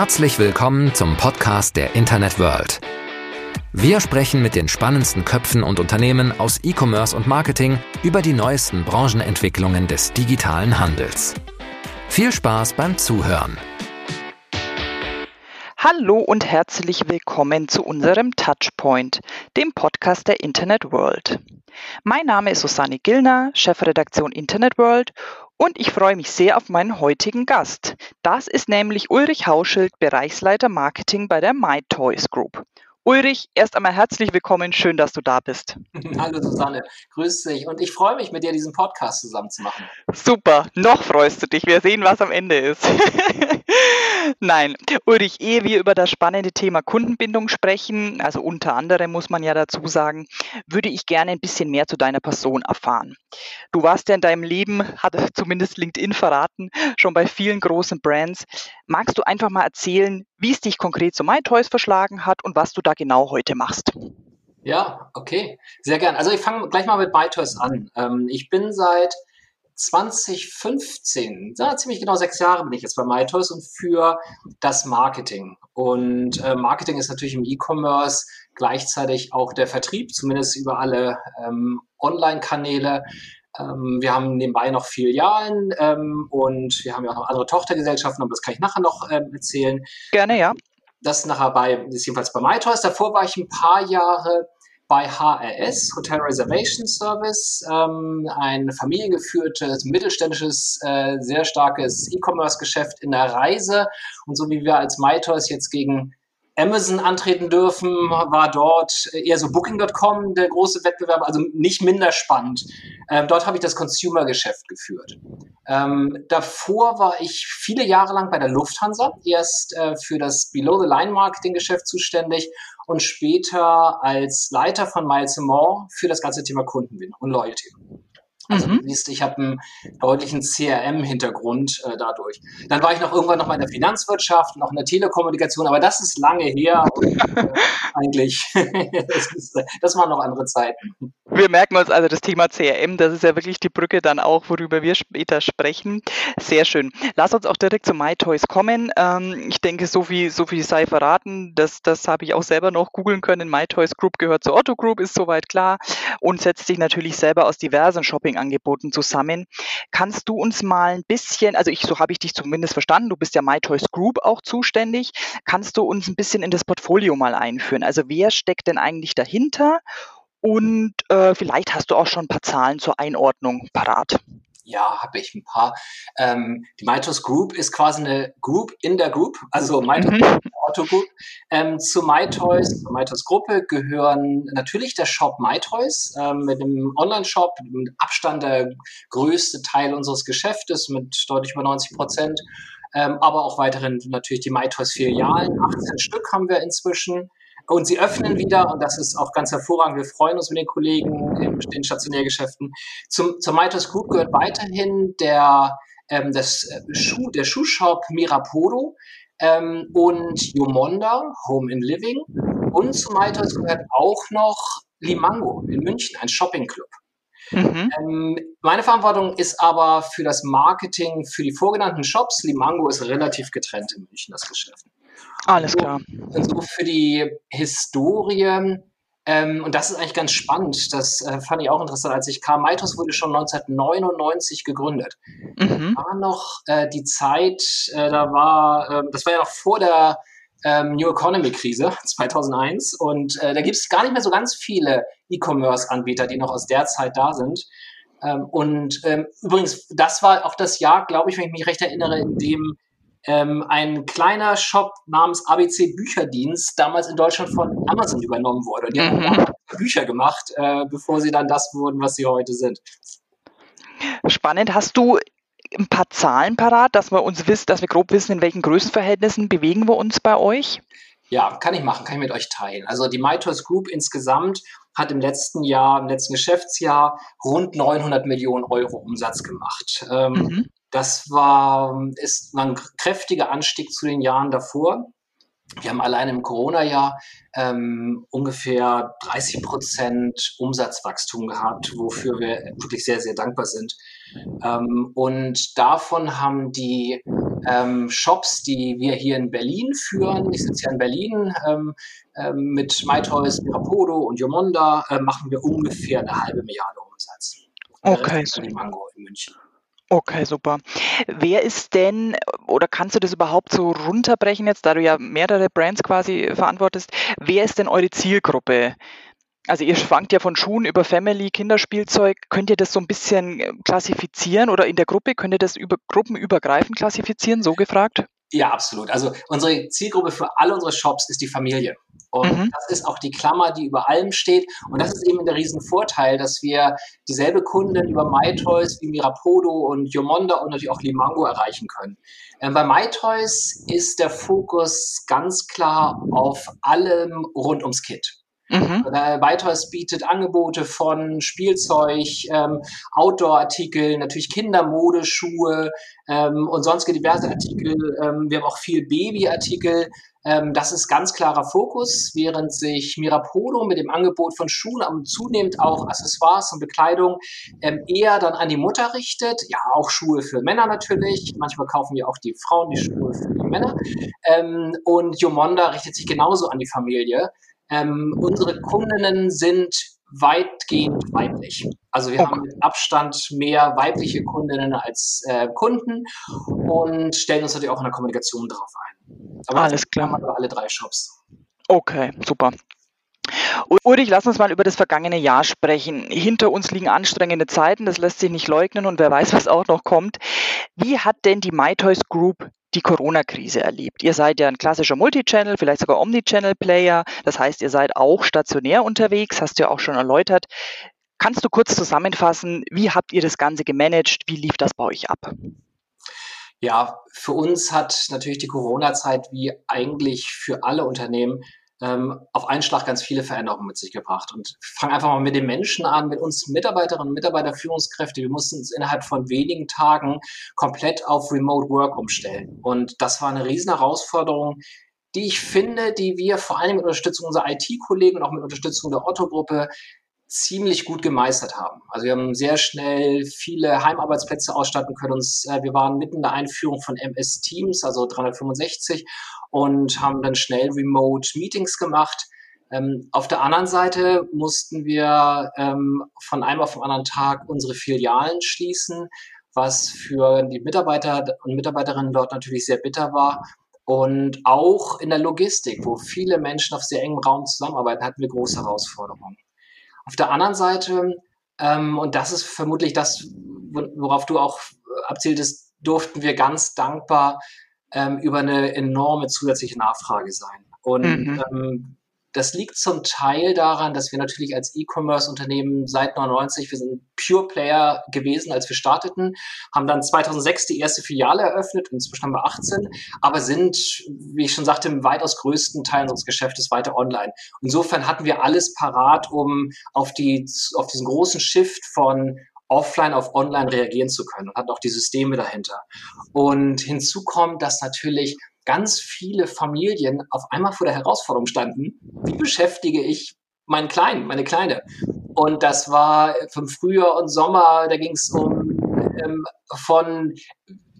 Herzlich willkommen zum Podcast der Internet World. Wir sprechen mit den spannendsten Köpfen und Unternehmen aus E-Commerce und Marketing über die neuesten Branchenentwicklungen des digitalen Handels. Viel Spaß beim Zuhören. Hallo und herzlich willkommen zu unserem Touchpoint, dem Podcast der Internet World. Mein Name ist Susanne Gillner, Chefredaktion Internet World und ich freue mich sehr auf meinen heutigen Gast. Das ist nämlich Ulrich Hauschild, Bereichsleiter Marketing bei der MyToys Group. Ulrich, erst einmal herzlich willkommen. Schön, dass du da bist. Hallo Susanne, grüß dich. Und ich freue mich, mit dir diesen Podcast zusammen zu machen. Super, noch freust du dich. Wir sehen, was am Ende ist. Nein, Ulrich, ehe wir über das spannende Thema Kundenbindung sprechen, also unter anderem muss man ja dazu sagen, würde ich gerne ein bisschen mehr zu deiner Person erfahren. Du warst ja in deinem Leben, hat zumindest LinkedIn verraten, schon bei vielen großen Brands. Magst du einfach mal erzählen, wie es dich konkret zu MyToys verschlagen hat und was du da genau heute machst? Ja, okay, sehr gern. Also ich fange gleich mal mit MyToys an. Ähm, ich bin seit 2015, ja, ziemlich genau sechs Jahre bin ich jetzt bei MyToys und für das Marketing. Und äh, Marketing ist natürlich im E-Commerce gleichzeitig auch der Vertrieb, zumindest über alle ähm, Online-Kanäle. Ähm, wir haben nebenbei noch Filialen ähm, und wir haben ja auch noch andere Tochtergesellschaften, aber das kann ich nachher noch ähm, erzählen. Gerne, ja. Das nachher bei, ist jedenfalls bei MyToys. Davor war ich ein paar Jahre bei HRS, Hotel Reservation Service, ähm, ein familiengeführtes, mittelständisches, äh, sehr starkes E-Commerce-Geschäft in der Reise. Und so wie wir als MyToys jetzt gegen Amazon antreten dürfen, war dort eher so Booking.com der große Wettbewerb, also nicht minder spannend. Ähm, dort habe ich das Consumer-Geschäft geführt. Ähm, davor war ich viele Jahre lang bei der Lufthansa, erst äh, für das Below-the-Line-Marketing-Geschäft zuständig und später als Leiter von Miles More für das ganze Thema Kundenbindung und Loyalty. Also mhm. du siehst, ich habe einen deutlichen CRM-Hintergrund äh, dadurch. Dann war ich noch irgendwann noch mal in der Finanzwirtschaft, noch in der Telekommunikation, aber das ist lange her und äh, eigentlich, das, ist, das waren noch andere Zeiten. Wir merken uns also das Thema CRM, das ist ja wirklich die Brücke dann auch, worüber wir später sprechen. Sehr schön. Lass uns auch direkt zu MyToys kommen. Ähm, ich denke, so viel, so viel sei verraten, das, das habe ich auch selber noch googeln können. MyToys Group gehört zur Otto Group, ist soweit klar und setzt sich natürlich selber aus diversen Shopping Angeboten zusammen. Kannst du uns mal ein bisschen, also ich, so habe ich dich zumindest verstanden, du bist ja MyToys Group auch zuständig. Kannst du uns ein bisschen in das Portfolio mal einführen? Also wer steckt denn eigentlich dahinter? Und äh, vielleicht hast du auch schon ein paar Zahlen zur Einordnung parat. Ja, habe ich ein paar. Ähm, die Mytos Group ist quasi eine Group in der Group, also Mytos mhm. Auto Group. Ähm, zu MyToys, zur MyToys Gruppe gehören natürlich der Shop MyToys ähm, mit dem Online-Shop, mit Abstand der größte Teil unseres Geschäftes mit deutlich über 90 Prozent. Ähm, aber auch weiterhin natürlich die MyToys-Filialen. 18 Stück haben wir inzwischen. Und sie öffnen wieder und das ist auch ganz hervorragend. Wir freuen uns mit den Kollegen in den Stationärgeschäften. Zum, zur Mitos Group gehört weiterhin der, ähm, das äh, Schuh, der Schuhshop Mirapodo ähm, und Yomonda, Home in Living. Und zu Mitos gehört auch noch Limango in München, ein Shoppingclub. Mhm. Ähm, meine Verantwortung ist aber für das Marketing für die vorgenannten Shops. Limango ist relativ getrennt in München, das Geschäft. Alles klar. Und so für die Historie, ähm, und das ist eigentlich ganz spannend, das äh, fand ich auch interessant, als ich kam. Maitos wurde schon 1999 gegründet. Mhm. War noch äh, die Zeit, äh, da war, äh, das war ja noch vor der ähm, New Economy Krise 2001 und äh, da gibt es gar nicht mehr so ganz viele E-Commerce-Anbieter, die noch aus der Zeit da sind. Ähm, und ähm, übrigens, das war auch das Jahr, glaube ich, wenn ich mich recht erinnere, in dem ähm, ein kleiner Shop namens ABC Bücherdienst damals in Deutschland von Amazon übernommen wurde. Und die mhm. haben Bücher gemacht, äh, bevor sie dann das wurden, was sie heute sind. Spannend. Hast du ein paar Zahlen parat, dass wir uns wissen, dass wir grob wissen, in welchen Größenverhältnissen bewegen wir uns bei euch? Ja, kann ich machen, kann ich mit euch teilen. Also die MyToys Group insgesamt hat im letzten Jahr, im letzten Geschäftsjahr rund 900 Millionen Euro Umsatz gemacht. Ähm, mhm. Das war, ist ein kräftiger Anstieg zu den Jahren davor. Wir haben allein im Corona-Jahr ähm, ungefähr 30 Prozent Umsatzwachstum gehabt, wofür wir wirklich sehr, sehr dankbar sind. Ähm, und davon haben die ähm, Shops, die wir hier in Berlin führen. Ich sitze hier in Berlin. Ähm, ähm, mit MyToys, Mirapodo und Yomonda äh, machen wir ungefähr eine halbe Milliarde Umsatz. Okay. Mango in München. Okay, super. Wer ist denn, oder kannst du das überhaupt so runterbrechen jetzt, da du ja mehrere Brands quasi verantwortest, wer ist denn eure Zielgruppe? Also ihr schwankt ja von Schuhen über Family, Kinderspielzeug. Könnt ihr das so ein bisschen äh, klassifizieren oder in der Gruppe, könnt ihr das über gruppenübergreifend klassifizieren, so gefragt? Ja, absolut. Also unsere Zielgruppe für alle unsere Shops ist die Familie. Und mhm. das ist auch die Klammer, die über allem steht. Und das ist eben der Riesenvorteil, dass wir dieselbe Kunden über MyToys wie Mirapodo und Yomonda und natürlich auch Limango erreichen können. Ähm, bei MyToys ist der Fokus ganz klar auf allem rund ums Kit. Mhm. Weiters bietet Angebote von Spielzeug, ähm, Outdoor-Artikel, natürlich Kindermodeschuhe ähm, und sonstige diverse Artikel. Ähm, wir haben auch viel Baby-Artikel. Ähm, das ist ganz klarer Fokus, während sich Mirapodo mit dem Angebot von Schuhen und zunehmend auch Accessoires und Bekleidung ähm, eher dann an die Mutter richtet. Ja, auch Schuhe für Männer natürlich. Manchmal kaufen wir auch die Frauen die Schuhe für die Männer. Ähm, und Yomonda richtet sich genauso an die Familie. Ähm, unsere Kundinnen sind weitgehend weiblich. Also wir okay. haben mit Abstand mehr weibliche Kundinnen als äh, Kunden und stellen uns natürlich auch in der Kommunikation darauf ein. Aber Alles klar. Über alle drei Shops. Okay, super. Ulrich, lass uns mal über das vergangene Jahr sprechen. Hinter uns liegen anstrengende Zeiten, das lässt sich nicht leugnen und wer weiß, was auch noch kommt. Wie hat denn die MyToys Group die Corona-Krise erlebt? Ihr seid ja ein klassischer Multichannel, vielleicht sogar Omnichannel-Player. Das heißt, ihr seid auch stationär unterwegs, hast du ja auch schon erläutert. Kannst du kurz zusammenfassen, wie habt ihr das Ganze gemanagt? Wie lief das bei euch ab? Ja, für uns hat natürlich die Corona-Zeit wie eigentlich für alle Unternehmen ähm, auf einen Schlag ganz viele Veränderungen mit sich gebracht. Und fangen einfach mal mit den Menschen an, mit uns Mitarbeiterinnen und Mitarbeiter, Führungskräfte. Wir mussten uns innerhalb von wenigen Tagen komplett auf Remote Work umstellen. Und das war eine riesen Herausforderung, die ich finde, die wir vor allem mit Unterstützung unserer IT-Kollegen und auch mit Unterstützung der Otto-Gruppe ziemlich gut gemeistert haben. Also wir haben sehr schnell viele Heimarbeitsplätze ausstatten können. Uns, äh, wir waren mitten in der Einführung von MS Teams, also 365, und haben dann schnell Remote Meetings gemacht. Ähm, auf der anderen Seite mussten wir ähm, von einem auf den anderen Tag unsere Filialen schließen, was für die Mitarbeiter und Mitarbeiterinnen dort natürlich sehr bitter war. Und auch in der Logistik, wo viele Menschen auf sehr engem Raum zusammenarbeiten, hatten wir große Herausforderungen. Auf der anderen Seite, ähm, und das ist vermutlich das, worauf du auch abzieltest, durften wir ganz dankbar ähm, über eine enorme zusätzliche Nachfrage sein. Und mhm. ähm, das liegt zum Teil daran, dass wir natürlich als E-Commerce-Unternehmen seit 99, wir sind Pure Player gewesen, als wir starteten, haben dann 2006 die erste Filiale eröffnet, inzwischen haben wir 18, aber sind, wie ich schon sagte, im weitaus größten Teil unseres Geschäftes weiter online. Insofern hatten wir alles parat, um auf, die, auf diesen großen Shift von offline auf online reagieren zu können und hat auch die Systeme dahinter. Und hinzu kommt, dass natürlich ganz viele Familien auf einmal vor der Herausforderung standen, wie beschäftige ich meinen Kleinen, meine Kleine? Und das war vom Frühjahr und Sommer, da ging es um ähm, von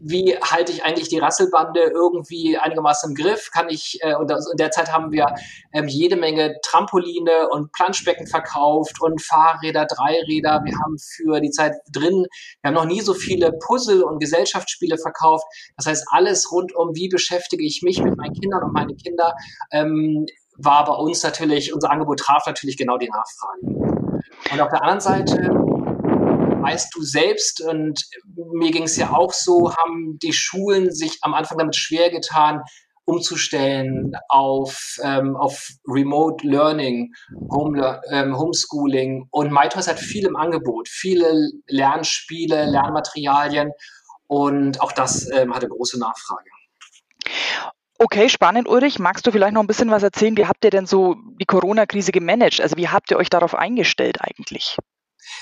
wie halte ich eigentlich die Rasselbande irgendwie einigermaßen im Griff? Kann ich, äh, und in der Zeit haben wir ähm, jede Menge Trampoline und Planschbecken verkauft und Fahrräder, Dreiräder. Wir haben für die Zeit drin, wir haben noch nie so viele Puzzle und Gesellschaftsspiele verkauft. Das heißt, alles rund um, wie beschäftige ich mich mit meinen Kindern und meine Kinder, ähm, war bei uns natürlich, unser Angebot traf natürlich genau die Nachfrage. Und auf der anderen Seite weißt du selbst, und mir ging es ja auch so, haben die Schulen sich am Anfang damit schwer getan, umzustellen auf, ähm, auf Remote Learning, Home, ähm, Homeschooling. Und MyToys hat viel im Angebot, viele Lernspiele, Lernmaterialien. Und auch das ähm, hatte große Nachfrage. Okay, spannend, Ulrich. Magst du vielleicht noch ein bisschen was erzählen? Wie habt ihr denn so die Corona-Krise gemanagt? Also wie habt ihr euch darauf eingestellt eigentlich?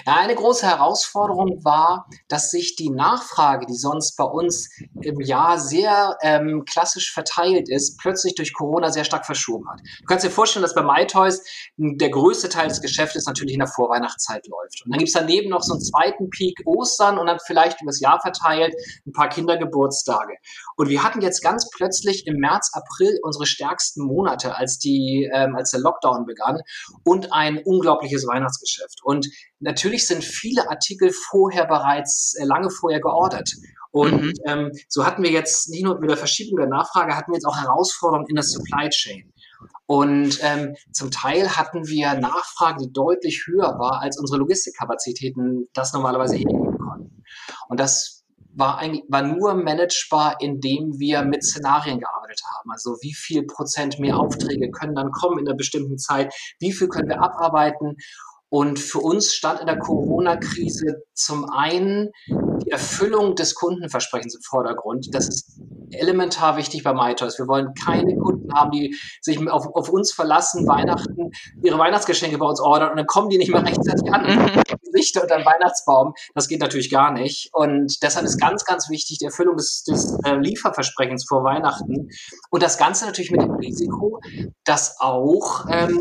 Ja, eine große Herausforderung war, dass sich die Nachfrage, die sonst bei uns im Jahr sehr ähm, klassisch verteilt ist, plötzlich durch Corona sehr stark verschoben hat. Du kannst dir vorstellen, dass bei MyToys der größte Teil des Geschäftes natürlich in der Vorweihnachtszeit läuft. Und dann gibt es daneben noch so einen zweiten Peak Ostern und dann vielleicht über das Jahr verteilt ein paar Kindergeburtstage. Und wir hatten jetzt ganz plötzlich im März, April unsere stärksten Monate, als, die, ähm, als der Lockdown begann und ein unglaubliches Weihnachtsgeschäft. Und natürlich sind viele Artikel vorher bereits äh, lange vorher geordert. Und mhm. ähm, so hatten wir jetzt nicht nur mit der Verschiebung der Nachfrage, hatten wir jetzt auch Herausforderungen in der Supply Chain. Und ähm, zum Teil hatten wir Nachfrage, die deutlich höher war, als unsere Logistikkapazitäten das normalerweise hingeben konnten. Und das war eigentlich war nur managebar, indem wir mit Szenarien gearbeitet haben. Also wie viel Prozent mehr Aufträge können dann kommen in einer bestimmten Zeit, wie viel können wir abarbeiten und für uns stand in der Corona-Krise zum einen die Erfüllung des Kundenversprechens im Vordergrund. Das ist elementar wichtig bei MyToys. Wir wollen keine Kunden haben, die sich auf, auf, uns verlassen, Weihnachten, ihre Weihnachtsgeschenke bei uns ordern und dann kommen die nicht mehr rechtzeitig an. Mhm. Lichter unter dem Weihnachtsbaum. Das geht natürlich gar nicht. Und deshalb ist ganz, ganz wichtig die Erfüllung des, des äh, Lieferversprechens vor Weihnachten. Und das Ganze natürlich mit dem Risiko, dass auch ähm,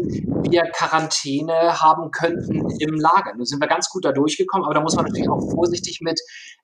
wir Quarantäne haben könnten im Lager. Nun sind wir ganz gut da durchgekommen, aber da muss man natürlich auch vorsichtig mit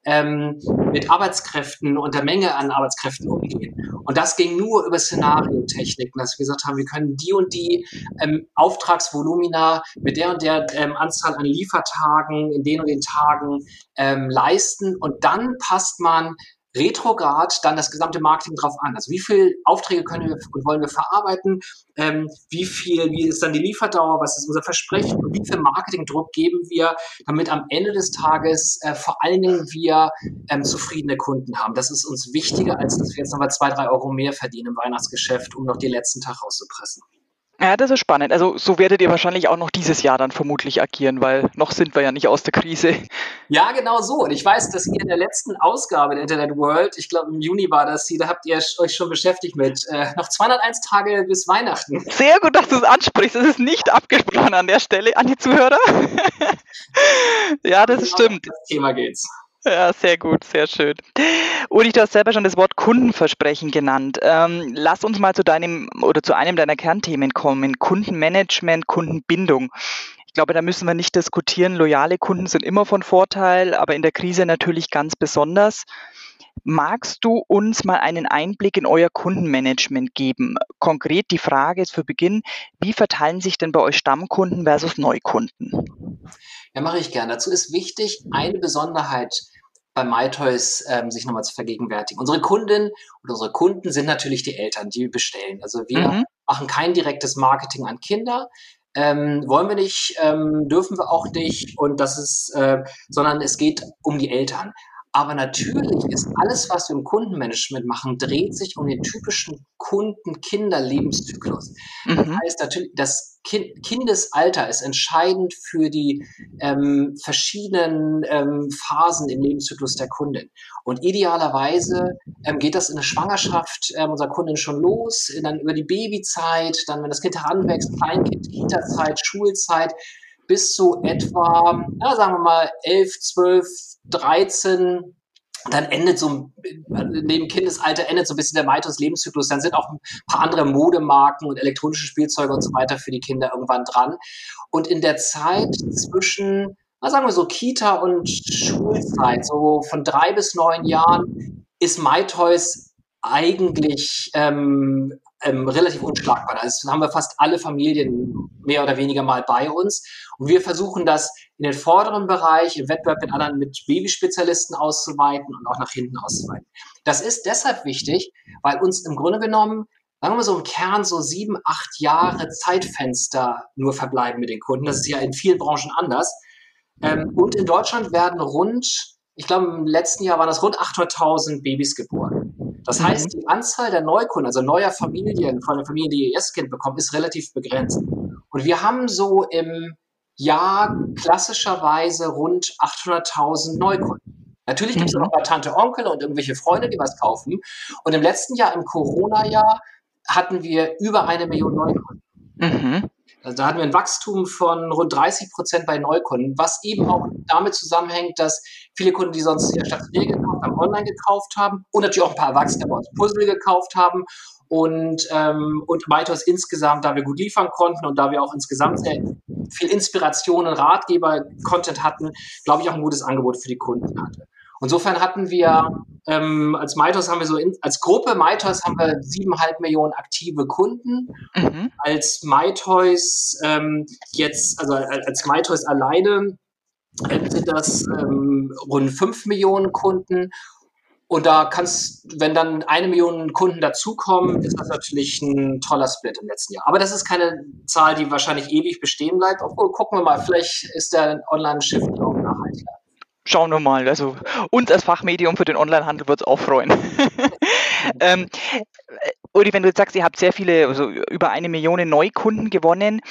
ähm, mit Arbeitskräften und der Menge an Arbeitskräften umgehen. Und das ging nur über Szenariotechniken, dass wir gesagt haben, wir können die und die ähm, Auftragsvolumina mit der und der ähm, Anzahl an Liefertagen in den und den Tagen ähm, leisten. Und dann passt man retrograd dann das gesamte Marketing drauf an. Also wie viel Aufträge können wir und wollen wir verarbeiten? Ähm, wie viel, wie ist dann die Lieferdauer? Was ist unser Versprechen? Und wie viel Marketingdruck geben wir, damit am Ende des Tages äh, vor allen Dingen wir ähm, zufriedene Kunden haben? Das ist uns wichtiger, als dass wir jetzt nochmal zwei, drei Euro mehr verdienen im Weihnachtsgeschäft, um noch den letzten Tag rauszupressen. Ja, das ist spannend. Also so werdet ihr wahrscheinlich auch noch dieses Jahr dann vermutlich agieren, weil noch sind wir ja nicht aus der Krise. Ja, genau so. Und ich weiß, dass ihr in der letzten Ausgabe der Internet World, ich glaube im Juni war das hier, da habt ihr euch schon beschäftigt mit äh, noch 201 Tage bis Weihnachten. Sehr gut, dass du es ansprichst. Das ist nicht abgesprochen an der Stelle an die Zuhörer. ja, das genau stimmt. Das Thema geht's. Ja, sehr gut, sehr schön. Uli, du hast selber schon das Wort Kundenversprechen genannt. Ähm, lass uns mal zu deinem oder zu einem deiner Kernthemen kommen. Kundenmanagement, Kundenbindung. Ich glaube, da müssen wir nicht diskutieren. Loyale Kunden sind immer von Vorteil, aber in der Krise natürlich ganz besonders. Magst du uns mal einen Einblick in euer Kundenmanagement geben? Konkret die Frage ist für Beginn, wie verteilen sich denn bei euch Stammkunden versus Neukunden? Ja, mache ich gerne. Dazu ist wichtig, eine Besonderheit bei MyToys ähm, sich nochmal zu vergegenwärtigen. Unsere Kunden und unsere Kunden sind natürlich die Eltern, die bestellen. Also wir mhm. machen kein direktes Marketing an Kinder. Ähm, wollen wir nicht, ähm, dürfen wir auch nicht und das ist, äh, sondern es geht um die Eltern. Aber natürlich ist alles, was wir im Kundenmanagement machen, dreht sich um den typischen Kunden-Kinder-Lebenszyklus. Mhm. Das heißt natürlich, das kind Kindesalter ist entscheidend für die ähm, verschiedenen ähm, Phasen im Lebenszyklus der Kundin. Und idealerweise ähm, geht das in der Schwangerschaft ähm, unserer Kundin schon los, dann über die Babyzeit, dann wenn das Kind heranwächst, Kleinkind, Kita-Zeit, Schulzeit, bis zu etwa, ja, sagen wir mal, 11, 12, 13, dann endet so, neben Kindesalter endet so ein bisschen der Maitos Lebenszyklus. Dann sind auch ein paar andere Modemarken und elektronische Spielzeuge und so weiter für die Kinder irgendwann dran. Und in der Zeit zwischen, na sagen wir so, Kita und Schulzeit, so von drei bis neun Jahren, ist MyToys eigentlich ähm, ähm, relativ unschlagbar. Das haben wir fast alle Familien mehr oder weniger mal bei uns. Und wir versuchen das in den vorderen Bereich, im Wettbewerb mit anderen, mit Babyspezialisten auszuweiten und auch nach hinten auszuweiten. Das ist deshalb wichtig, weil uns im Grunde genommen sagen wir mal so im Kern so sieben, acht Jahre Zeitfenster nur verbleiben mit den Kunden. Das ist ja in vielen Branchen anders. Ähm, und in Deutschland werden rund, ich glaube im letzten Jahr waren das rund 800.000 Babys geboren. Das mhm. heißt, die Anzahl der Neukunden, also neuer Familien, von der Familie, die ihr erstes Kind bekommen, ist relativ begrenzt. Und wir haben so im Jahr klassischerweise rund 800.000 Neukunden. Natürlich gibt es mhm. auch mal Tante, Onkel und irgendwelche Freunde, die was kaufen. Und im letzten Jahr, im Corona-Jahr, hatten wir über eine Million Neukunden. Mhm. Also da hatten wir ein Wachstum von rund 30 Prozent bei Neukunden, was eben auch damit zusammenhängt, dass viele Kunden, die sonst eher stationär gekauft haben, online gekauft haben und natürlich auch ein paar Erwachsene bei uns Puzzle gekauft haben und, ähm, und weiteres insgesamt, da wir gut liefern konnten und da wir auch insgesamt sehr viel Inspiration und Ratgeber-Content hatten, glaube ich auch ein gutes Angebot für die Kunden hatte. Insofern hatten wir ähm, als Maitos haben wir so in, als Gruppe Maitos haben wir siebeneinhalb Millionen aktive Kunden. Mhm. Als Maitos ähm, jetzt, also als Maitos alleine äh, sind das ähm, rund fünf Millionen Kunden. Und da kannst, wenn dann eine Million Kunden dazukommen, ist das natürlich ein toller Split im letzten Jahr. Aber das ist keine Zahl, die wahrscheinlich ewig bestehen bleibt. Obwohl, gucken wir mal, vielleicht ist der Online-Shift auch schauen wir mal. Also uns als Fachmedium für den Onlinehandel wird es auch freuen. ähm, Uli, wenn du jetzt sagst, ihr habt sehr viele, also über eine Million Neukunden gewonnen,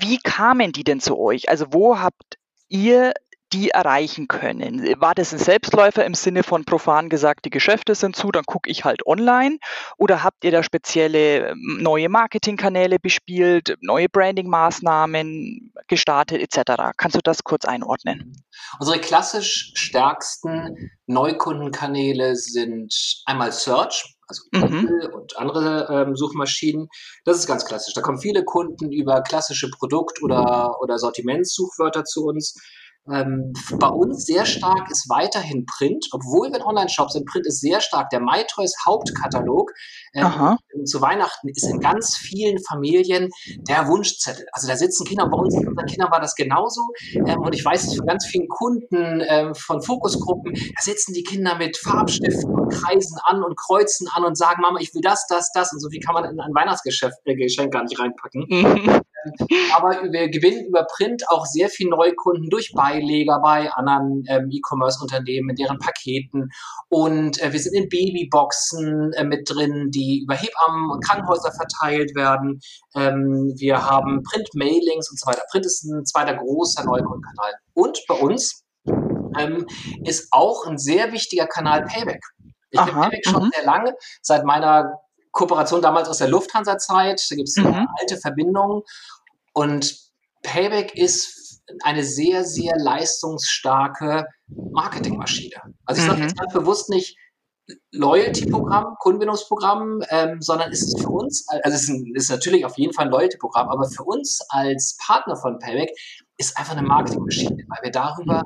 wie kamen die denn zu euch? Also wo habt ihr die erreichen können? War das ein Selbstläufer im Sinne von profan gesagt, die Geschäfte sind zu, dann gucke ich halt online? Oder habt ihr da spezielle ähm, neue Marketingkanäle bespielt, neue Branding-Maßnahmen gestartet etc.? Kannst du das kurz einordnen? Unsere klassisch stärksten Neukundenkanäle sind einmal Search, also mhm. Google mhm. und andere ähm, Suchmaschinen. Das ist ganz klassisch. Da kommen viele Kunden über klassische Produkt- oder, oder Sortimentssuchwörter zu uns. Ähm, bei uns sehr stark ist weiterhin Print, obwohl wir ein Online-Shop sind. Print ist sehr stark. Der MyToys Hauptkatalog ähm, zu Weihnachten ist in ganz vielen Familien der Wunschzettel. Also da sitzen Kinder, bei uns unseren Kindern war das genauso. Ähm, und ich weiß es von ganz vielen Kunden ähm, von Fokusgruppen, da sitzen die Kinder mit Farbstiften und kreisen an und kreuzen an und sagen, Mama, ich will das, das, das. Und so viel kann man in ein Weihnachtsgeschenk äh, gar nicht reinpacken. Mhm. Aber wir gewinnen über Print auch sehr viel Neukunden durch Beileger bei anderen ähm, E-Commerce-Unternehmen, in deren Paketen. Und äh, wir sind in Babyboxen äh, mit drin, die über Hebammen und Krankenhäuser verteilt werden. Ähm, wir haben Print-Mailings und so weiter. Print ist ein zweiter großer Neukundenkanal. Und bei uns ähm, ist auch ein sehr wichtiger Kanal Payback. Ich kenne Payback schon mhm. sehr lange, seit meiner Kooperation damals aus der Lufthansa-Zeit. Da gibt es mhm. alte Verbindungen. Und Payback ist eine sehr, sehr leistungsstarke Marketingmaschine. Also ich sage mhm. jetzt ganz bewusst nicht Loyalty-Programm, Kundenbindungsprogramm, ähm, sondern ist es für uns, also es ist, ein, ist natürlich auf jeden Fall ein Loyalty-Programm, aber für uns als Partner von Payback ist einfach eine Marketingmaschine, weil wir darüber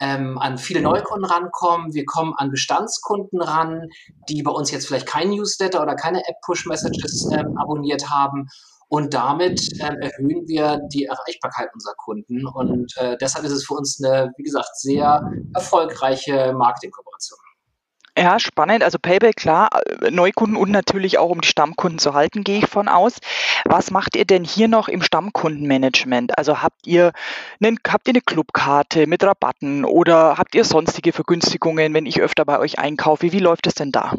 ähm, an viele Neukunden rankommen. Wir kommen an Bestandskunden ran, die bei uns jetzt vielleicht kein Newsletter oder keine App-Push-Messages ähm, abonniert haben. Und damit ähm, erhöhen wir die Erreichbarkeit unserer Kunden. Und äh, deshalb ist es für uns eine, wie gesagt, sehr erfolgreiche Marketingkooperation. Ja, spannend. Also Payback, klar, äh, Neukunden und natürlich auch um die Stammkunden zu halten, gehe ich von aus. Was macht ihr denn hier noch im Stammkundenmanagement? Also habt ihr, einen, habt ihr eine Clubkarte mit Rabatten oder habt ihr sonstige Vergünstigungen, wenn ich öfter bei euch einkaufe? Wie läuft es denn da?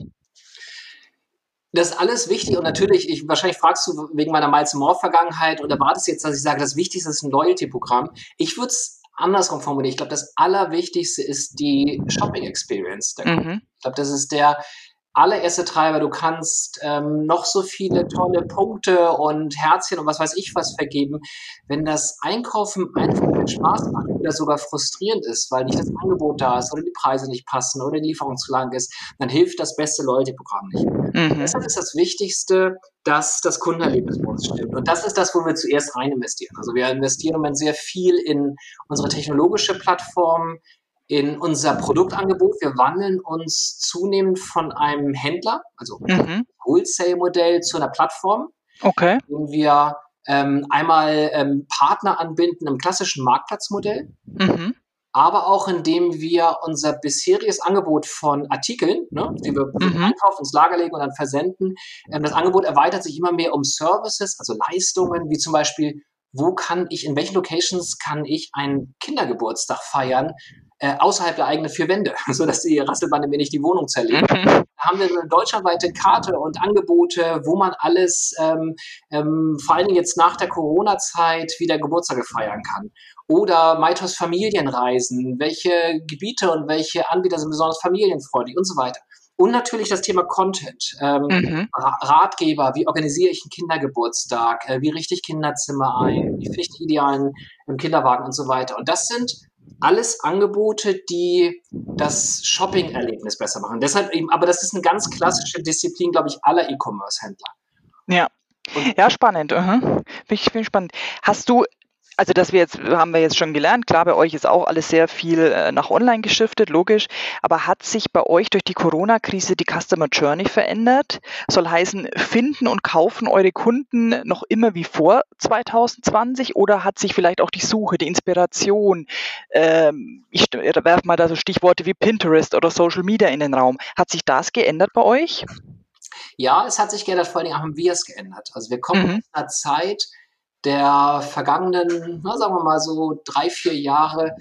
Das ist alles wichtig und natürlich, ich, wahrscheinlich fragst du wegen meiner Miles More Vergangenheit und erwartest jetzt, dass ich sage, das Wichtigste ist ein Loyalty-Programm. Ich würde es andersrum formulieren. Ich glaube, das Allerwichtigste ist die Shopping Experience. Mhm. Ich glaube, das ist der allererste Treiber. Du kannst ähm, noch so viele tolle Punkte und Herzchen und was weiß ich was vergeben. Wenn das Einkaufen einfach keinen Spaß macht oder sogar frustrierend ist, weil nicht das Angebot da ist oder die Preise nicht passen oder die Lieferung zu lang ist, dann hilft das beste Loyalty-Programm nicht. Mhm. Deshalb ist das Wichtigste, dass das Kundenerlebnis bei uns stimmt. Und das ist das, wo wir zuerst rein investieren. Also wir investieren im Moment sehr viel in unsere technologische Plattform, in unser Produktangebot. Wir wandeln uns zunehmend von einem Händler, also mhm. Wholesale-Modell, zu einer Plattform, okay. wo wir ähm, einmal ähm, Partner anbinden im klassischen Marktplatzmodell, mhm. Aber auch indem wir unser bisheriges Angebot von Artikeln, ne, die wir mhm. einkaufen, ins Lager legen und dann versenden, ähm, das Angebot erweitert sich immer mehr um Services, also Leistungen, wie zum Beispiel wo kann ich, in welchen Locations kann ich einen Kindergeburtstag feiern, äh, außerhalb der eigenen vier Wände, sodass die Rasselbande mir nicht die Wohnung zerlegt. Mhm. Da haben wir eine deutschlandweite Karte und Angebote, wo man alles, ähm, ähm, vor allen Dingen jetzt nach der Corona-Zeit, wieder Geburtstage feiern kann. Oder Maitos Familienreisen, welche Gebiete und welche Anbieter sind besonders familienfreundlich und so weiter. Und natürlich das Thema Content. Ähm, mhm. Ratgeber, wie organisiere ich einen Kindergeburtstag, äh, wie richte ich Kinderzimmer ein, wie finde ich die idealen im Kinderwagen und so weiter. Und das sind alles Angebote, die das Shopping-Erlebnis besser machen. Deshalb eben, aber das ist eine ganz klassische Disziplin, glaube ich, aller E-Commerce-Händler. Ja. ja, spannend. -huh. Bin ich bin spannend. Hast du also das wir jetzt, haben wir jetzt schon gelernt, klar, bei euch ist auch alles sehr viel äh, nach online geschiftet, logisch, aber hat sich bei euch durch die Corona-Krise die Customer Journey verändert? Soll heißen, finden und kaufen eure Kunden noch immer wie vor 2020 oder hat sich vielleicht auch die Suche, die Inspiration, ähm, ich werfe mal da so Stichworte wie Pinterest oder Social Media in den Raum, hat sich das geändert bei euch? Ja, es hat sich geändert, vor allem haben wir es geändert. Also wir kommen mhm. aus einer Zeit, der vergangenen, na, sagen wir mal so drei, vier Jahre,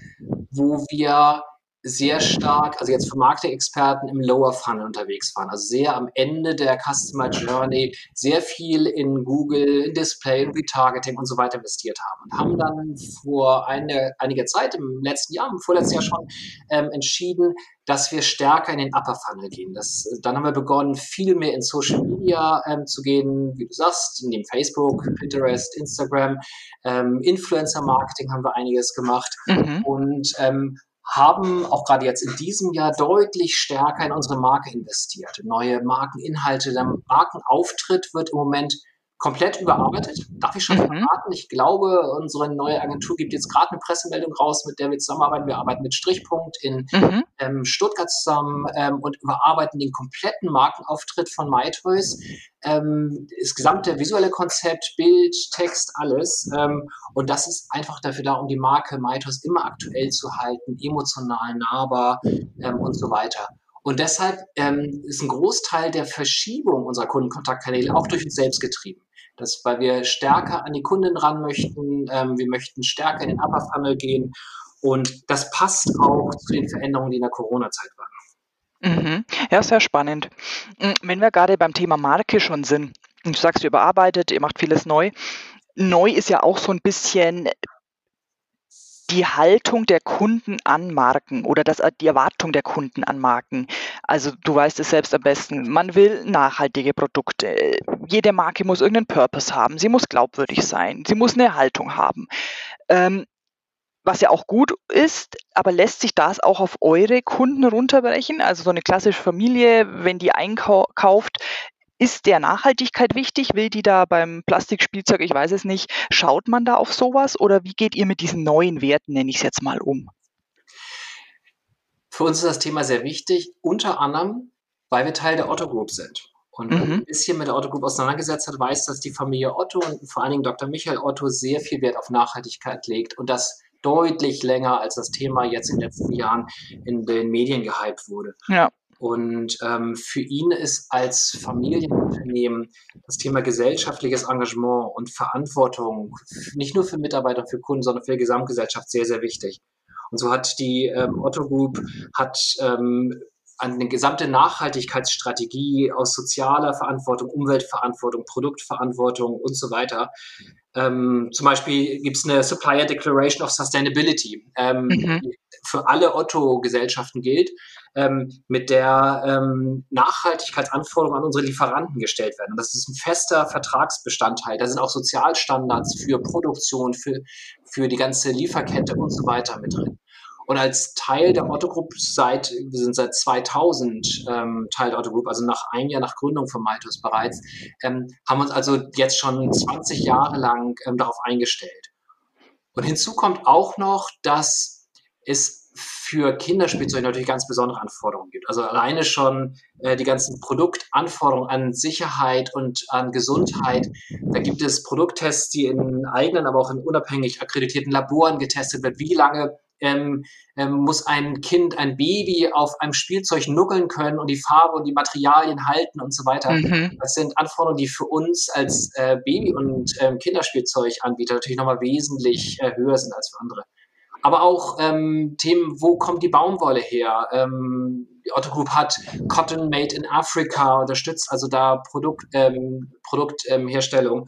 wo wir sehr stark, also jetzt für Marketing-Experten im Lower Funnel unterwegs waren, also sehr am Ende der Customer Journey, sehr viel in Google, in Display, in Retargeting und so weiter investiert haben. Und haben dann vor eine, einiger Zeit, im letzten Jahr, im vorletzten Jahr schon, ähm, entschieden, dass wir stärker in den Upper Funnel gehen. Das, dann haben wir begonnen, viel mehr in Social Media ähm, zu gehen, wie du sagst, neben Facebook, Pinterest, Instagram, ähm, Influencer Marketing haben wir einiges gemacht mhm. und ähm, haben auch gerade jetzt in diesem Jahr deutlich stärker in unsere Marke investiert. Neue Markeninhalte, der Markenauftritt wird im Moment komplett überarbeitet. Darf ich schon mhm. verraten? Ich glaube, unsere neue Agentur gibt jetzt gerade eine Pressemeldung raus, mit der wir zusammenarbeiten. Wir arbeiten mit Strichpunkt in mhm. ähm, Stuttgart zusammen ähm, und überarbeiten den kompletten Markenauftritt von MyToys. Ähm, das gesamte visuelle Konzept, Bild, Text, alles. Ähm, und das ist einfach dafür da, um die Marke MyToys immer aktuell zu halten, emotional, nahbar ähm, und so weiter. Und deshalb ähm, ist ein Großteil der Verschiebung unserer Kundenkontaktkanäle auch durch uns selbst getrieben. Das, weil wir stärker an die Kunden ran möchten, ähm, wir möchten stärker in den Upper Funnel gehen und das passt auch zu den Veränderungen, die in der Corona-Zeit waren. Mhm. Ja, sehr spannend. Hm, wenn wir gerade beim Thema Marke schon sind, du sagst, ihr überarbeitet, ihr macht vieles neu. Neu ist ja auch so ein bisschen die Haltung der Kunden an Marken oder das, die Erwartung der Kunden an Marken. Also du weißt es selbst am besten. Man will nachhaltige Produkte. Jede Marke muss irgendeinen Purpose haben. Sie muss glaubwürdig sein. Sie muss eine Haltung haben. Ähm, was ja auch gut ist, aber lässt sich das auch auf eure Kunden runterbrechen? Also so eine klassische Familie, wenn die einkauft, ist der Nachhaltigkeit wichtig? Will die da beim Plastikspielzeug, ich weiß es nicht, schaut man da auf sowas oder wie geht ihr mit diesen neuen Werten, nenne ich es jetzt mal, um? Für uns ist das Thema sehr wichtig, unter anderem, weil wir Teil der Otto Group sind. Und mhm. ein bisschen mit der Otto Group auseinandergesetzt hat, weiß, dass die Familie Otto und vor allen Dingen Dr. Michael Otto sehr viel Wert auf Nachhaltigkeit legt und das deutlich länger, als das Thema jetzt in den letzten Jahren in den Medien gehypt wurde. Ja. Und ähm, für ihn ist als Familienunternehmen das Thema gesellschaftliches Engagement und Verantwortung nicht nur für Mitarbeiter, für Kunden, sondern für die Gesamtgesellschaft sehr, sehr wichtig. Und so hat die ähm, Otto Group hat ähm, eine gesamte Nachhaltigkeitsstrategie aus sozialer Verantwortung, Umweltverantwortung, Produktverantwortung und so weiter. Ähm, zum Beispiel gibt es eine Supplier Declaration of Sustainability, ähm, mhm. die für alle Otto-Gesellschaften gilt ähm, mit der ähm, Nachhaltigkeitsanforderungen an unsere Lieferanten gestellt werden. Und das ist ein fester Vertragsbestandteil. Da sind auch Sozialstandards für Produktion, für, für die ganze Lieferkette und so weiter mit drin. Und als Teil der Otto Group seit, wir sind seit 2000 ähm, Teil der Otto Group, also nach einem Jahr nach Gründung von Maitos bereits, ähm, haben uns also jetzt schon 20 Jahre lang ähm, darauf eingestellt. Und hinzu kommt auch noch, dass es für Kinderspielzeug natürlich ganz besondere Anforderungen gibt. Also alleine schon äh, die ganzen Produktanforderungen an Sicherheit und an Gesundheit. Da gibt es Produkttests, die in eigenen, aber auch in unabhängig akkreditierten Laboren getestet wird. Wie lange ähm, ähm, muss ein Kind, ein Baby auf einem Spielzeug nuckeln können und die Farbe und die Materialien halten und so weiter. Mhm. Das sind Anforderungen, die für uns als äh, Baby- und ähm, Kinderspielzeuganbieter natürlich nochmal wesentlich äh, höher sind als für andere. Aber auch ähm, Themen, wo kommt die Baumwolle her? Ähm, die Otto Group hat Cotton Made in Africa unterstützt, also da Produkt, ähm, Produktherstellung,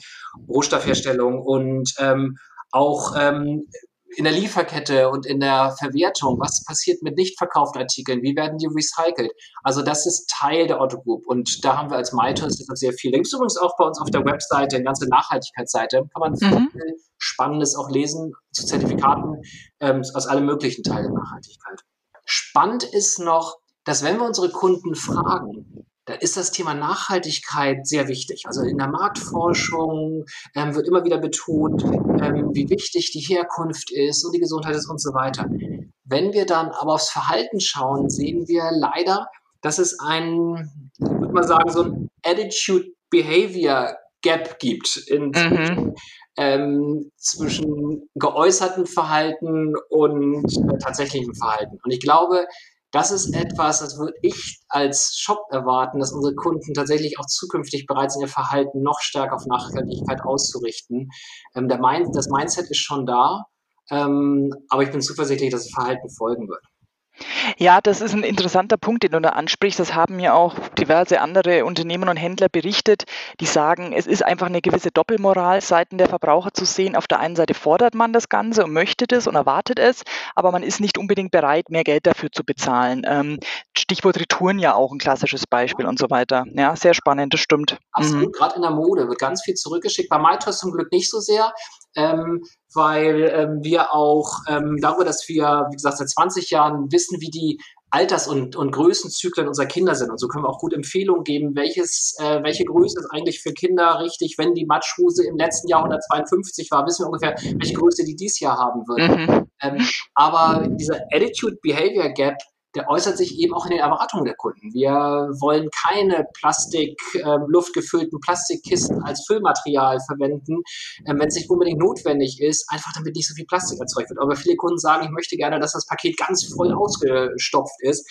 Rohstoffherstellung und ähm, auch ähm, in der Lieferkette und in der Verwertung? Was passiert mit nicht verkauften Artikeln? Wie werden die recycelt? Also das ist Teil der Otto Group und da haben wir als Maitos deshalb sehr viel. Da gibt es übrigens auch bei uns auf der Webseite, eine ganze Nachhaltigkeitsseite, kann man mhm. viel Spannendes auch lesen zu Zertifikaten ähm, aus allen möglichen Teilen der Nachhaltigkeit. Spannend ist noch, dass wenn wir unsere Kunden fragen, da ist das Thema Nachhaltigkeit sehr wichtig. Also in der Marktforschung ähm, wird immer wieder betont, ähm, wie wichtig die Herkunft ist und die Gesundheit ist und so weiter. Wenn wir dann aber aufs Verhalten schauen, sehen wir leider, dass es ein, ich würde mal sagen, so ein Attitude-Behavior Gap gibt in, mhm. ähm, zwischen geäußertem Verhalten und äh, tatsächlichem Verhalten. Und ich glaube, das ist etwas, das würde ich als Shop erwarten, dass unsere Kunden tatsächlich auch zukünftig bereit sind, ihr Verhalten noch stärker auf Nachhaltigkeit auszurichten. Ähm, der Mind, das Mindset ist schon da, ähm, aber ich bin zuversichtlich, dass das Verhalten folgen wird. Ja, das ist ein interessanter Punkt, den du da ansprichst. Das haben mir auch diverse andere Unternehmen und Händler berichtet, die sagen, es ist einfach eine gewisse Doppelmoral seitens der Verbraucher zu sehen. Auf der einen Seite fordert man das Ganze und möchte das und erwartet es, aber man ist nicht unbedingt bereit, mehr Geld dafür zu bezahlen. Ähm, Stichwort Retouren ja auch ein klassisches Beispiel und so weiter. Ja, sehr spannend, das stimmt. Absolut, mhm. gerade in der Mode wird ganz viel zurückgeschickt. Bei MyToys zum Glück nicht so sehr ähm, weil ähm, wir auch ähm, darüber, dass wir, wie gesagt, seit 20 Jahren wissen, wie die Alters- und, und Größenzyklen unserer Kinder sind. Und so können wir auch gut Empfehlungen geben, welches, äh, welche Größe ist eigentlich für Kinder richtig. Wenn die Matschhose im letzten Jahr 152 war, wissen wir ungefähr, welche Größe die dieses Jahr haben wird. Mhm. Ähm, aber dieser Attitude-Behavior Gap der äußert sich eben auch in den Erwartungen der Kunden. Wir wollen keine Plastik, äh, luftgefüllten Plastikkisten als Füllmaterial verwenden, äh, wenn es nicht unbedingt notwendig ist, einfach damit nicht so viel Plastik erzeugt wird. Aber viele Kunden sagen, ich möchte gerne, dass das Paket ganz voll ausgestopft ist.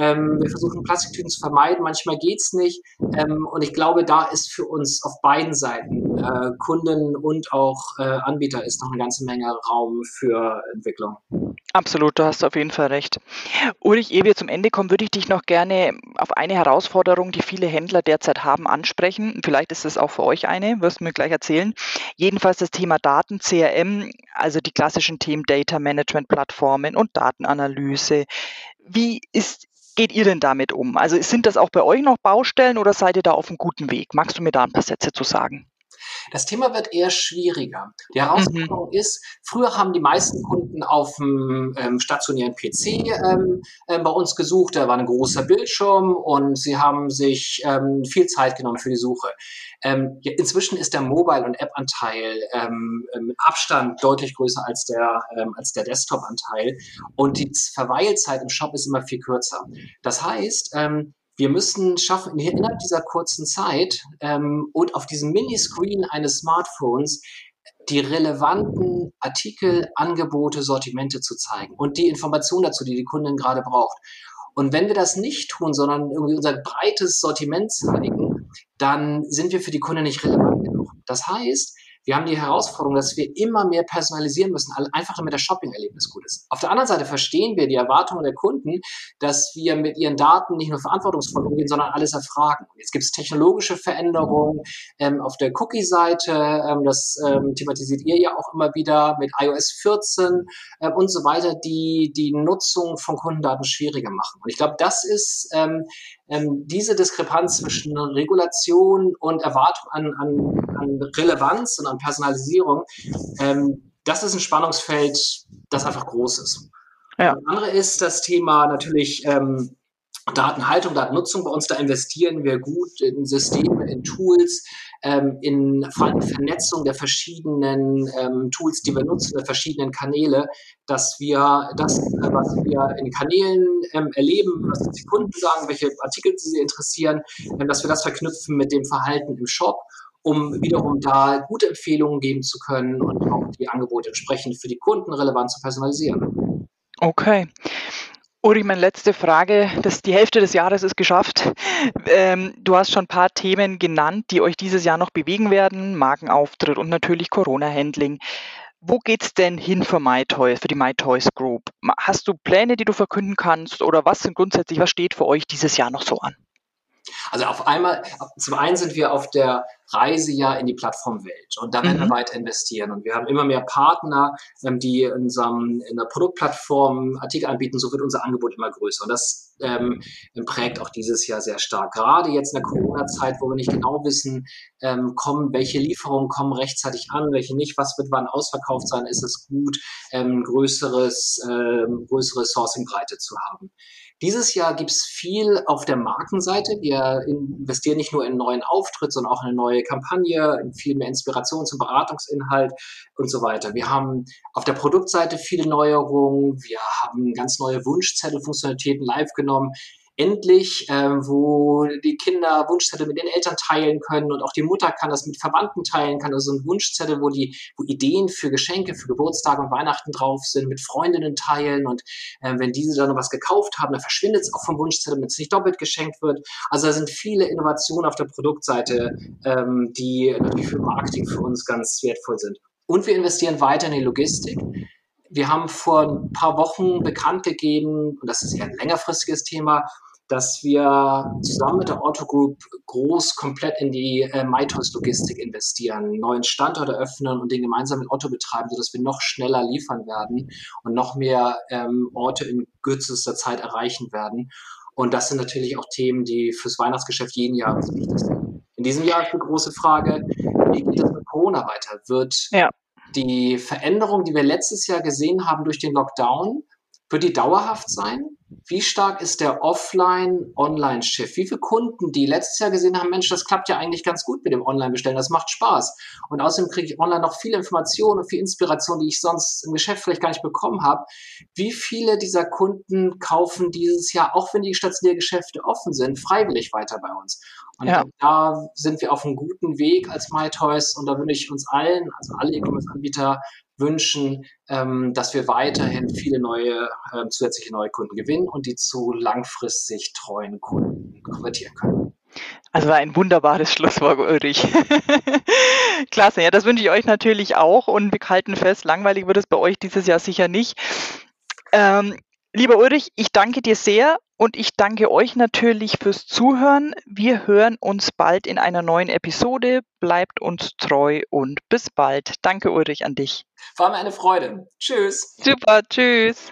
Ähm, wir versuchen Plastiktüten zu vermeiden, manchmal geht's nicht. Ähm, und ich glaube, da ist für uns auf beiden Seiten, äh, Kunden und auch äh, Anbieter, ist noch eine ganze Menge Raum für Entwicklung. Absolut, du hast auf jeden Fall recht. Ulrich, ehe wir zum Ende kommen, würde ich dich noch gerne auf eine Herausforderung, die viele Händler derzeit haben, ansprechen. Vielleicht ist es auch für euch eine, wirst du mir gleich erzählen. Jedenfalls das Thema Daten, CRM, also die klassischen Themen Data Management Plattformen und Datenanalyse. Wie ist geht ihr denn damit um? Also sind das auch bei euch noch Baustellen oder seid ihr da auf einem guten Weg? Magst du mir da ein paar Sätze zu sagen? Das Thema wird eher schwieriger. Die Herausforderung mhm. ist, früher haben die meisten Kunden auf dem ähm, stationären PC ähm, äh, bei uns gesucht. Da war ein großer Bildschirm und sie haben sich ähm, viel Zeit genommen für die Suche. Ähm, inzwischen ist der Mobile- und App-Anteil ähm, mit Abstand deutlich größer als der, ähm, der Desktop-Anteil und die Verweilzeit im Shop ist immer viel kürzer. Das heißt, ähm, wir müssen schaffen, innerhalb dieser kurzen Zeit ähm, und auf diesem Miniscreen eines Smartphones die relevanten Artikel, Angebote, Sortimente zu zeigen und die Informationen dazu, die die Kundin gerade braucht. Und wenn wir das nicht tun, sondern irgendwie unser breites Sortiment zeigen, dann sind wir für die Kunden nicht relevant genug. Das heißt, wir haben die Herausforderung, dass wir immer mehr personalisieren müssen, einfach damit das Shopping-Erlebnis gut ist. Auf der anderen Seite verstehen wir die Erwartungen der Kunden, dass wir mit ihren Daten nicht nur verantwortungsvoll umgehen, sondern alles erfragen. Jetzt gibt es technologische Veränderungen ähm, auf der Cookie-Seite, ähm, das ähm, thematisiert ihr ja auch immer wieder mit iOS 14 äh, und so weiter, die die Nutzung von Kundendaten schwieriger machen. Und ich glaube, das ist ähm, ähm, diese Diskrepanz zwischen Regulation und Erwartung an, an, an Relevanz und an Personalisierung, ähm, das ist ein Spannungsfeld, das einfach groß ist. Ja. Das andere ist das Thema natürlich ähm, Datenhaltung, Datennutzung. Bei uns, da investieren wir gut in Systeme, in Tools, ähm, in vor allem Vernetzung der verschiedenen ähm, Tools, die wir nutzen, der verschiedenen Kanäle, dass wir das, äh, was wir in Kanälen ähm, erleben, was die Kunden sagen, welche Artikel sie interessieren, äh, dass wir das verknüpfen mit dem Verhalten im Shop um wiederum da gute Empfehlungen geben zu können und auch die Angebote entsprechend für die Kunden relevant zu personalisieren. Okay. Uri, meine letzte Frage. Das, die Hälfte des Jahres ist geschafft. Ähm, du hast schon ein paar Themen genannt, die euch dieses Jahr noch bewegen werden. Markenauftritt und natürlich Corona-Handling. Wo geht's denn hin für MyToys, für die MyToys Group? Hast du Pläne, die du verkünden kannst? Oder was sind grundsätzlich, was steht für euch dieses Jahr noch so an? Also auf einmal, zum einen sind wir auf der Reise ja in die Plattformwelt und da werden mhm. wir weiter investieren und wir haben immer mehr Partner, ähm, die in, unserem, in der Produktplattform Artikel anbieten, so wird unser Angebot immer größer und das ähm, prägt auch dieses Jahr sehr stark. Gerade jetzt in der Corona-Zeit, wo wir nicht genau wissen, ähm, kommen, welche Lieferungen kommen rechtzeitig an, welche nicht, was wird wann ausverkauft sein, ist es gut, ähm, größeres, ähm, größere Sourcing-Breite zu haben. Dieses Jahr gibt es viel auf der Markenseite. Wir investieren nicht nur in neuen Auftritt, sondern auch in eine neue Kampagne, in viel mehr Inspiration zum Beratungsinhalt und so weiter. Wir haben auf der Produktseite viele Neuerungen. Wir haben ganz neue Wunschzettelfunktionalitäten live genommen endlich, äh, wo die Kinder Wunschzettel mit den Eltern teilen können und auch die Mutter kann das mit Verwandten teilen, kann also ein Wunschzettel, wo die, wo Ideen für Geschenke, für Geburtstage und Weihnachten drauf sind, mit Freundinnen teilen und äh, wenn diese dann noch was gekauft haben, dann verschwindet es auch vom Wunschzettel, damit es nicht doppelt geschenkt wird. Also da sind viele Innovationen auf der Produktseite, ähm, die natürlich für Marketing für uns ganz wertvoll sind. Und wir investieren weiter in die Logistik wir haben vor ein paar Wochen bekannt gegeben, und das ist ja ein längerfristiges Thema, dass wir zusammen mit der Otto Group groß komplett in die äh, MyToys Logistik investieren, einen neuen Standort eröffnen und den gemeinsam mit Otto betreiben, sodass wir noch schneller liefern werden und noch mehr ähm, Orte in kürzester Zeit erreichen werden. Und das sind natürlich auch Themen, die fürs Weihnachtsgeschäft jeden Jahr wichtig sind. In diesem Jahr ist die große Frage, wie geht es mit Corona weiter? Wird ja. die Veränderung, die wir letztes Jahr gesehen haben durch den Lockdown, wird die dauerhaft sein? Wie stark ist der Offline-Online-Shift? Wie viele Kunden, die letztes Jahr gesehen haben, Mensch, das klappt ja eigentlich ganz gut mit dem Online-Bestellen, das macht Spaß. Und außerdem kriege ich online noch viele Informationen und viel Inspiration, die ich sonst im Geschäft vielleicht gar nicht bekommen habe. Wie viele dieser Kunden kaufen dieses Jahr, auch wenn die stationären Geschäfte offen sind, freiwillig weiter bei uns? Und ja. da sind wir auf einem guten Weg als MyToys und da wünsche ich uns allen, also alle E-Commerce-Anbieter, wünschen, ähm, dass wir weiterhin viele neue, äh, zusätzliche neue Kunden gewinnen und die zu langfristig treuen Kunden konvertieren können. Also war ein wunderbares Schlusswort, Ulrich. Klasse, ja, das wünsche ich euch natürlich auch und wir halten fest, langweilig wird es bei euch dieses Jahr sicher nicht. Ähm, lieber Ulrich, ich danke dir sehr und ich danke euch natürlich fürs Zuhören. Wir hören uns bald in einer neuen Episode. Bleibt uns treu und bis bald. Danke, Ulrich, an dich. War mir eine Freude. Tschüss. Super, tschüss.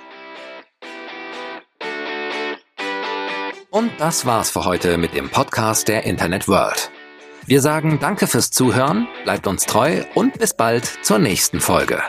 Und das war's für heute mit dem Podcast der Internet World. Wir sagen Danke fürs Zuhören, bleibt uns treu und bis bald zur nächsten Folge.